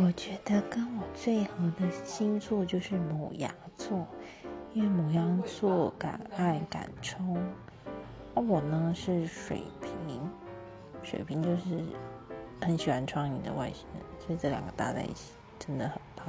我觉得跟我最合的星座就是母羊座，因为母羊座敢爱敢冲。而我呢是水瓶，水瓶就是很喜欢创意的外星人，所以这两个搭在一起真的很棒。